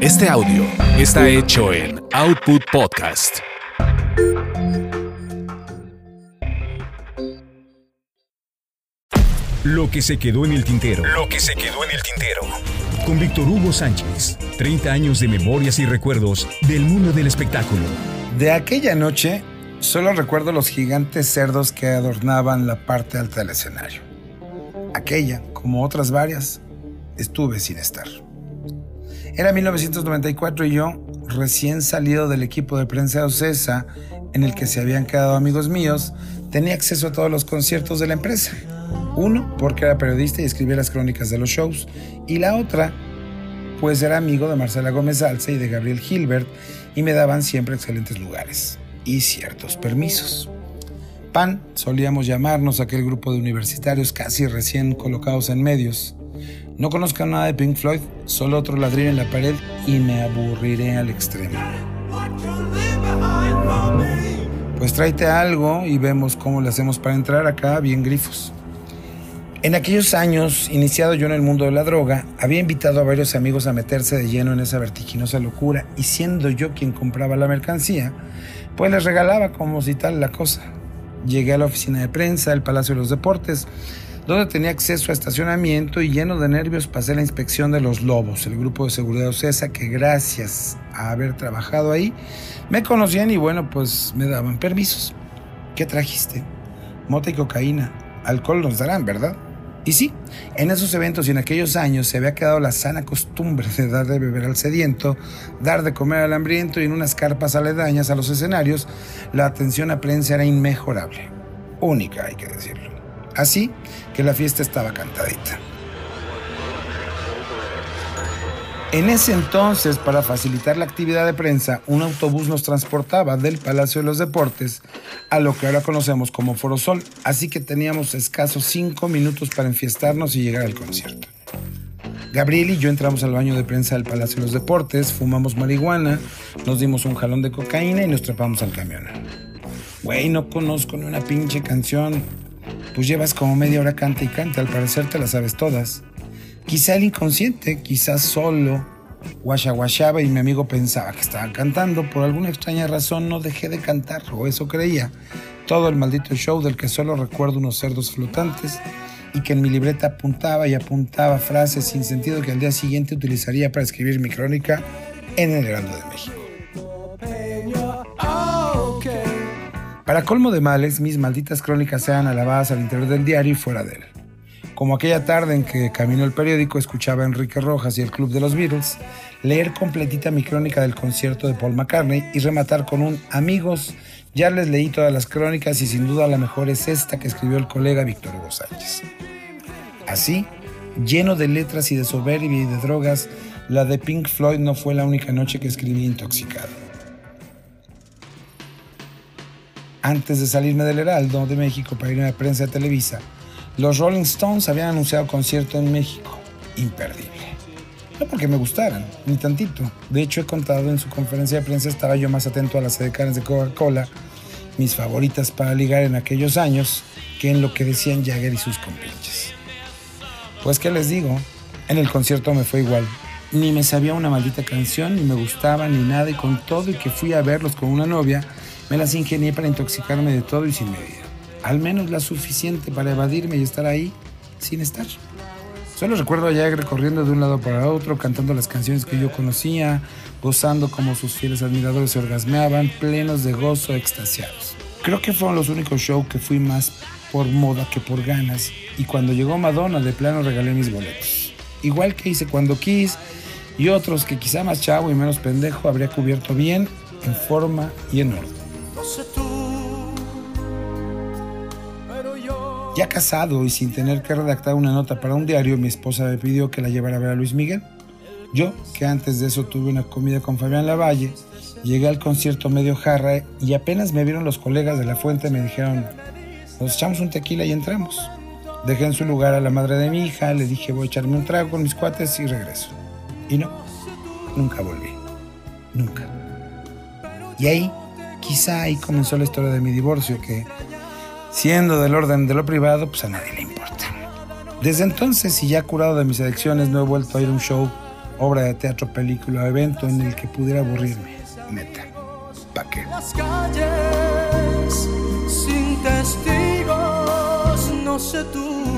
Este audio está hecho en Output Podcast. Lo que se quedó en el tintero. Lo que se quedó en el tintero. Con Víctor Hugo Sánchez. 30 años de memorias y recuerdos del mundo del espectáculo. De aquella noche, solo recuerdo los gigantes cerdos que adornaban la parte alta del escenario. Aquella, como otras varias, estuve sin estar. Era 1994 y yo, recién salido del equipo de prensa de Ocesa, en el que se habían quedado amigos míos, tenía acceso a todos los conciertos de la empresa. Uno, porque era periodista y escribía las crónicas de los shows, y la otra, pues era amigo de Marcela Gómez Alce y de Gabriel Gilbert y me daban siempre excelentes lugares y ciertos permisos. PAN solíamos llamarnos aquel grupo de universitarios casi recién colocados en medios. No conozco nada de Pink Floyd, solo otro ladrillo en la pared y me aburriré al extremo. Pues tráete algo y vemos cómo le hacemos para entrar acá bien grifos. En aquellos años, iniciado yo en el mundo de la droga, había invitado a varios amigos a meterse de lleno en esa vertiginosa locura y siendo yo quien compraba la mercancía, pues les regalaba como si tal la cosa. Llegué a la oficina de prensa del Palacio de los Deportes, donde tenía acceso a estacionamiento y lleno de nervios pasé la inspección de los Lobos, el grupo de seguridad OCESA que gracias a haber trabajado ahí me conocían y bueno, pues me daban permisos. ¿Qué trajiste? Mota y cocaína. Alcohol nos darán, ¿verdad? Y sí, en esos eventos y en aquellos años se había quedado la sana costumbre de dar de beber al sediento, dar de comer al hambriento y en unas carpas aledañas a los escenarios, la atención a prensa era inmejorable. Única, hay que decirlo. Así que la fiesta estaba cantadita. En ese entonces, para facilitar la actividad de prensa, un autobús nos transportaba del Palacio de los Deportes a lo que ahora conocemos como Foro Sol, así que teníamos escasos cinco minutos para enfiestarnos y llegar al concierto. Gabriel y yo entramos al baño de prensa del Palacio de los Deportes, fumamos marihuana, nos dimos un jalón de cocaína y nos trepamos al camión. Güey, no conozco ni una pinche canción. Pues llevas como media hora canta y canta, al parecer te las sabes todas. Quizá el inconsciente, quizás solo, guachaguachaba y mi amigo pensaba que estaba cantando. Por alguna extraña razón no dejé de cantar, o eso creía. Todo el maldito show del que solo recuerdo unos cerdos flotantes y que en mi libreta apuntaba y apuntaba frases sin sentido que al día siguiente utilizaría para escribir mi crónica en el Heraldo de México. Para colmo de males, mis malditas crónicas sean alabadas al interior del diario y fuera de él. Como aquella tarde en que camino el periódico, escuchaba a Enrique Rojas y el Club de los Beatles, leer completita mi crónica del concierto de Paul McCartney y rematar con un amigos, ya les leí todas las crónicas y sin duda la mejor es esta que escribió el colega Víctor Hugo Sánchez. Así, lleno de letras y de soberbia y de drogas, la de Pink Floyd no fue la única noche que escribí intoxicado. Antes de salirme del Heraldo de México para ir a la prensa de Televisa, los Rolling Stones habían anunciado concierto en México. Imperdible. No porque me gustaran, ni tantito. De hecho, he contado en su conferencia de prensa estaba yo más atento a las edecanes de Coca-Cola, mis favoritas para ligar en aquellos años, que en lo que decían Jagger y sus compinches. Pues, ¿qué les digo? En el concierto me fue igual. Ni me sabía una maldita canción, ni me gustaba, ni nada, y con todo y que fui a verlos con una novia, me las ingenié para intoxicarme de todo y sin medida. Al menos la suficiente para evadirme y estar ahí sin estar. Solo recuerdo a Jagger corriendo de un lado para otro, cantando las canciones que yo conocía, gozando como sus fieles admiradores se orgasmeaban, plenos de gozo, extasiados. Creo que fueron los únicos shows que fui más por moda que por ganas, y cuando llegó Madonna de plano regalé mis boletos. Igual que hice cuando quis, y otros que quizá más chavo y menos pendejo habría cubierto bien, en forma y en orden. Ya casado y sin tener que redactar una nota para un diario, mi esposa me pidió que la llevara a ver a Luis Miguel. Yo, que antes de eso tuve una comida con Fabián Lavalle, llegué al concierto medio jarra y apenas me vieron los colegas de la fuente me dijeron, nos echamos un tequila y entramos. Dejé en su lugar a la madre de mi hija, le dije voy a echarme un trago con mis cuates y regreso. Y no, nunca volví. Nunca. Y ahí, quizá ahí comenzó la historia de mi divorcio, que siendo del orden de lo privado, pues a nadie le importa. Desde entonces, y ya curado de mis adicciones, no he vuelto a ir a un show obra de teatro, película, evento en el que pudiera aburrirme. Neta. ¿Pa' qué? Las calles sin testigos, no sé tú.